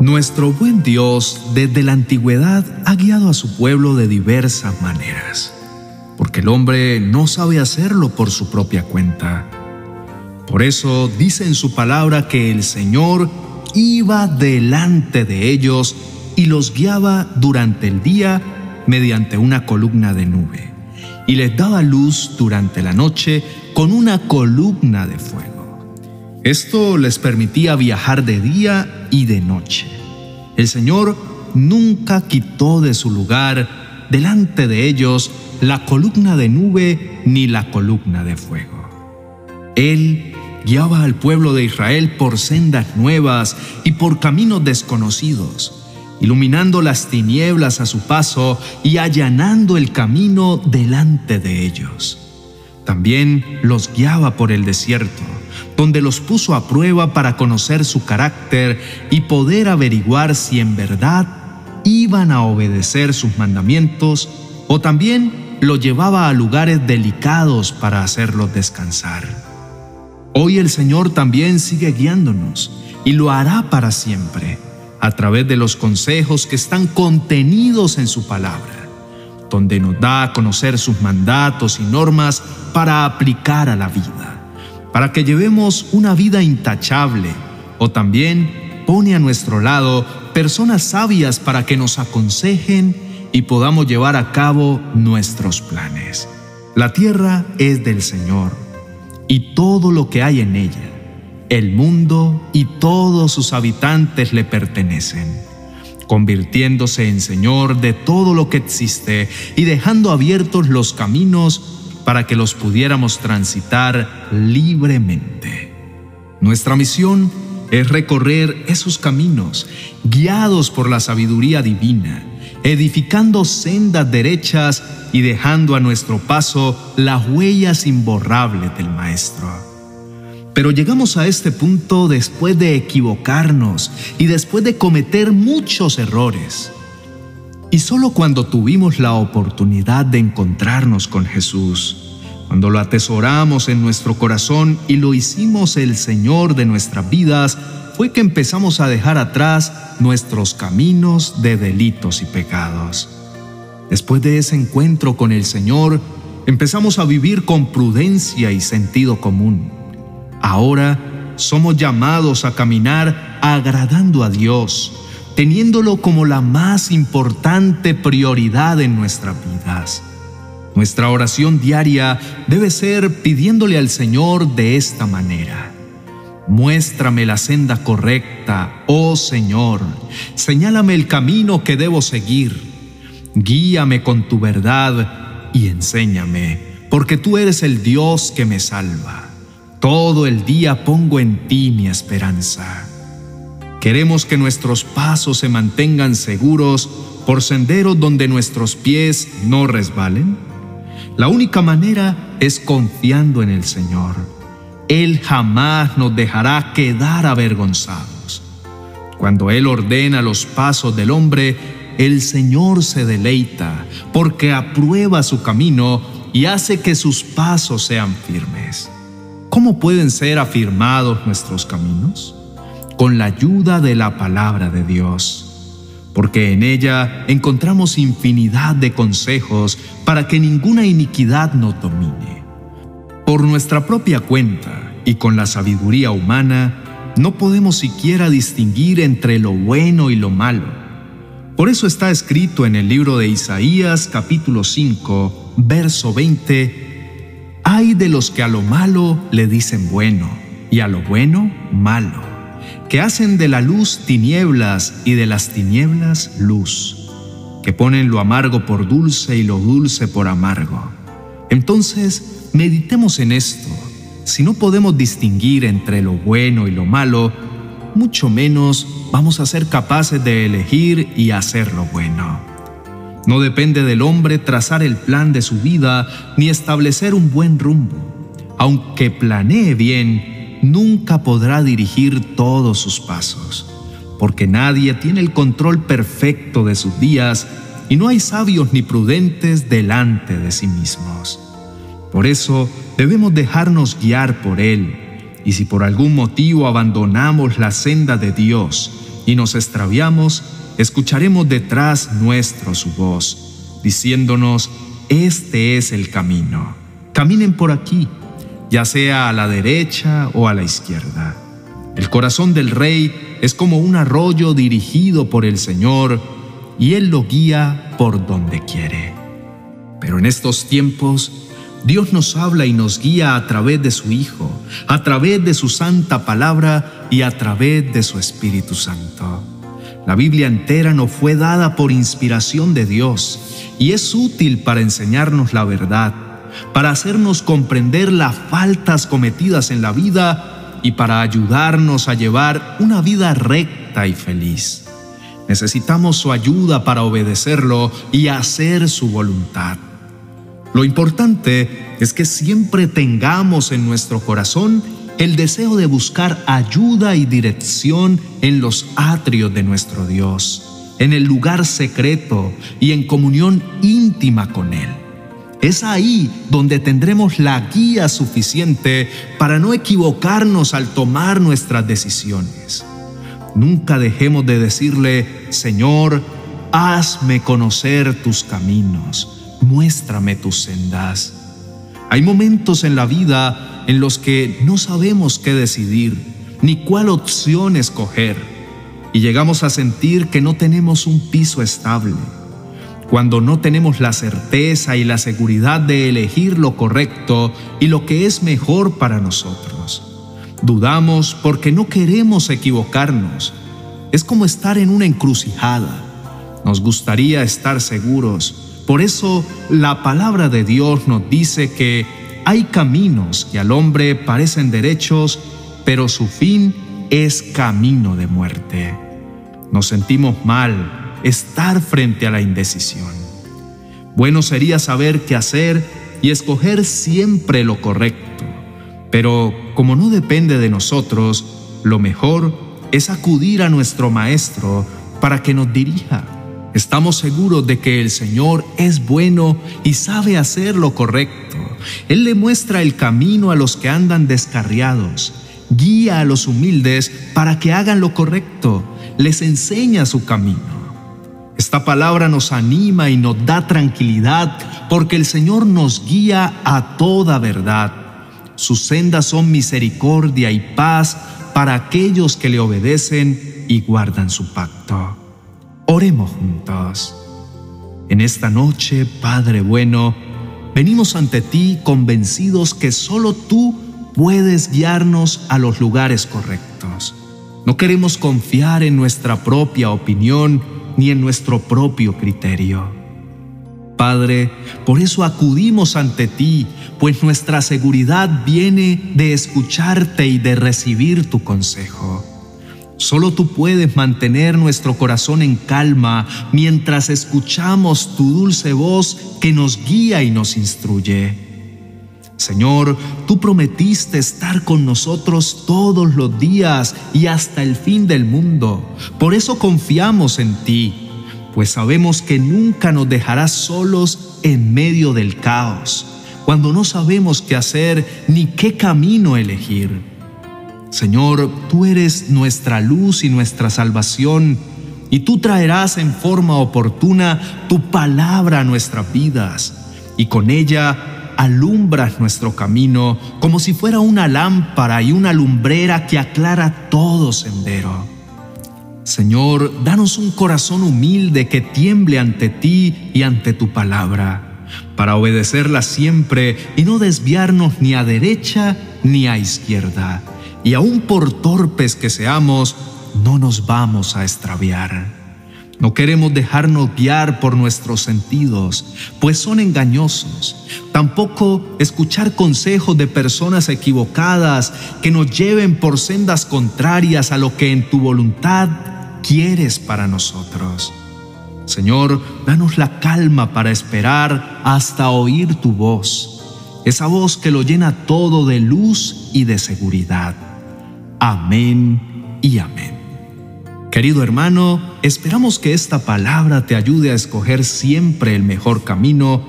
Nuestro buen Dios desde la antigüedad ha guiado a su pueblo de diversas maneras, porque el hombre no sabe hacerlo por su propia cuenta. Por eso dice en su palabra que el Señor iba delante de ellos y los guiaba durante el día mediante una columna de nube, y les daba luz durante la noche con una columna de fuego. Esto les permitía viajar de día y de noche. El Señor nunca quitó de su lugar delante de ellos la columna de nube ni la columna de fuego. Él guiaba al pueblo de Israel por sendas nuevas y por caminos desconocidos, iluminando las tinieblas a su paso y allanando el camino delante de ellos. También los guiaba por el desierto donde los puso a prueba para conocer su carácter y poder averiguar si en verdad iban a obedecer sus mandamientos o también lo llevaba a lugares delicados para hacerlos descansar. Hoy el Señor también sigue guiándonos y lo hará para siempre a través de los consejos que están contenidos en su palabra, donde nos da a conocer sus mandatos y normas para aplicar a la vida para que llevemos una vida intachable, o también pone a nuestro lado personas sabias para que nos aconsejen y podamos llevar a cabo nuestros planes. La tierra es del Señor y todo lo que hay en ella. El mundo y todos sus habitantes le pertenecen, convirtiéndose en Señor de todo lo que existe y dejando abiertos los caminos para que los pudiéramos transitar libremente. Nuestra misión es recorrer esos caminos guiados por la sabiduría divina, edificando sendas derechas y dejando a nuestro paso las huellas imborrables del Maestro. Pero llegamos a este punto después de equivocarnos y después de cometer muchos errores. Y solo cuando tuvimos la oportunidad de encontrarnos con Jesús, cuando lo atesoramos en nuestro corazón y lo hicimos el Señor de nuestras vidas, fue que empezamos a dejar atrás nuestros caminos de delitos y pecados. Después de ese encuentro con el Señor, empezamos a vivir con prudencia y sentido común. Ahora somos llamados a caminar agradando a Dios, teniéndolo como la más importante prioridad en nuestras vidas. Nuestra oración diaria debe ser pidiéndole al Señor de esta manera. Muéstrame la senda correcta, oh Señor. Señálame el camino que debo seguir. Guíame con tu verdad y enséñame, porque tú eres el Dios que me salva. Todo el día pongo en ti mi esperanza. Queremos que nuestros pasos se mantengan seguros por senderos donde nuestros pies no resbalen. La única manera es confiando en el Señor. Él jamás nos dejará quedar avergonzados. Cuando Él ordena los pasos del hombre, el Señor se deleita porque aprueba su camino y hace que sus pasos sean firmes. ¿Cómo pueden ser afirmados nuestros caminos? Con la ayuda de la palabra de Dios, porque en ella encontramos infinidad de consejos para que ninguna iniquidad nos domine. Por nuestra propia cuenta y con la sabiduría humana, no podemos siquiera distinguir entre lo bueno y lo malo. Por eso está escrito en el libro de Isaías capítulo 5, verso 20, Hay de los que a lo malo le dicen bueno y a lo bueno malo que hacen de la luz tinieblas y de las tinieblas luz, que ponen lo amargo por dulce y lo dulce por amargo. Entonces, meditemos en esto. Si no podemos distinguir entre lo bueno y lo malo, mucho menos vamos a ser capaces de elegir y hacer lo bueno. No depende del hombre trazar el plan de su vida ni establecer un buen rumbo. Aunque planee bien, nunca podrá dirigir todos sus pasos, porque nadie tiene el control perfecto de sus días y no hay sabios ni prudentes delante de sí mismos. Por eso debemos dejarnos guiar por Él Y si por algún motivo abandonamos la senda de Dios y nos extraviamos, escucharemos detrás nuestro su voz, diciéndonos, este es el camino. Caminen por aquí, ya sea a la derecha o a la izquierda. El corazón del rey es como un arroyo dirigido por el Señor y Él lo guía por donde quiere. Pero en estos tiempos, Dios nos habla y nos guía a través de su Hijo, a través de su santa palabra y a través de su Espíritu Santo. La Biblia entera nos fue dada por inspiración de Dios y es útil para enseñarnos la verdad, para hacernos comprender las faltas cometidas en la vida y para ayudarnos a llevar una vida recta y feliz. Necesitamos su ayuda para obedecerlo y hacer su voluntad. Lo importante es que siempre tengamos en nuestro corazón el deseo de buscar ayuda y dirección en los atrios de nuestro Dios, en el lugar secreto y en comunión íntima con Él. Es ahí donde tendremos la guía suficiente para no equivocarnos al tomar nuestras decisiones. Nunca dejemos de decirle, Señor, hazme conocer tus caminos, muéstrame tus sendas. Hay momentos en la vida en los que no sabemos qué decidir, ni cuál opción escoger, y llegamos a sentir que no tenemos un piso estable. Cuando no tenemos la certeza y la seguridad de elegir lo correcto y lo que es mejor para nosotros. Dudamos porque no queremos equivocarnos. Es como estar en una encrucijada. Nos gustaría estar seguros. Por eso la palabra de Dios nos dice que hay caminos que al hombre parecen derechos, pero su fin es camino de muerte. Nos sentimos mal estar frente a la indecisión. Bueno sería saber qué hacer y escoger siempre lo correcto. Pero como no depende de nosotros, lo mejor es acudir a nuestro Maestro para que nos dirija. Estamos seguros de que el Señor es bueno y sabe hacer lo correcto. Él le muestra el camino a los que andan descarriados, guía a los humildes para que hagan lo correcto, les enseña su camino. Esta palabra nos anima y nos da tranquilidad porque el Señor nos guía a toda verdad. Sus sendas son misericordia y paz para aquellos que le obedecen y guardan su pacto. Oremos juntos. En esta noche, Padre bueno, venimos ante ti convencidos que solo tú puedes guiarnos a los lugares correctos. No queremos confiar en nuestra propia opinión ni en nuestro propio criterio. Padre, por eso acudimos ante ti, pues nuestra seguridad viene de escucharte y de recibir tu consejo. Solo tú puedes mantener nuestro corazón en calma mientras escuchamos tu dulce voz que nos guía y nos instruye. Señor, tú prometiste estar con nosotros todos los días y hasta el fin del mundo. Por eso confiamos en ti pues sabemos que nunca nos dejarás solos en medio del caos, cuando no sabemos qué hacer ni qué camino elegir. Señor, tú eres nuestra luz y nuestra salvación, y tú traerás en forma oportuna tu palabra a nuestras vidas, y con ella alumbras nuestro camino como si fuera una lámpara y una lumbrera que aclara todo sendero. Señor, danos un corazón humilde que tiemble ante ti y ante tu palabra, para obedecerla siempre y no desviarnos ni a derecha ni a izquierda. Y aun por torpes que seamos, no nos vamos a extraviar. No queremos dejarnos guiar por nuestros sentidos, pues son engañosos. Tampoco escuchar consejos de personas equivocadas que nos lleven por sendas contrarias a lo que en tu voluntad quieres para nosotros. Señor, danos la calma para esperar hasta oír tu voz, esa voz que lo llena todo de luz y de seguridad. Amén y amén. Querido hermano, esperamos que esta palabra te ayude a escoger siempre el mejor camino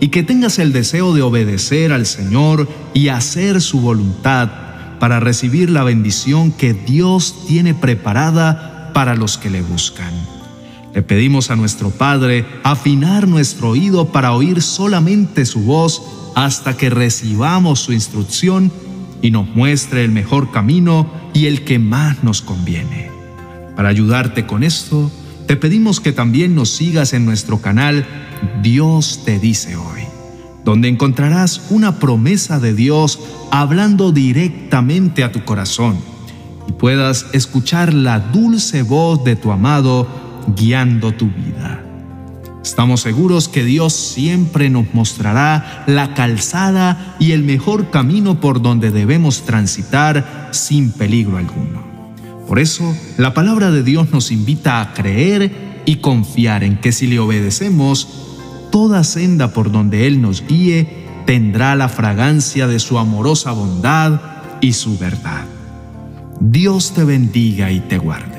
y que tengas el deseo de obedecer al Señor y hacer su voluntad para recibir la bendición que Dios tiene preparada para los que le buscan. Le pedimos a nuestro Padre afinar nuestro oído para oír solamente su voz hasta que recibamos su instrucción y nos muestre el mejor camino y el que más nos conviene. Para ayudarte con esto, te pedimos que también nos sigas en nuestro canal Dios te dice hoy, donde encontrarás una promesa de Dios hablando directamente a tu corazón y puedas escuchar la dulce voz de tu amado guiando tu vida. Estamos seguros que Dios siempre nos mostrará la calzada y el mejor camino por donde debemos transitar sin peligro alguno. Por eso, la palabra de Dios nos invita a creer y confiar en que si le obedecemos, toda senda por donde Él nos guíe tendrá la fragancia de su amorosa bondad y su verdad. Dios te bendiga y te guarde.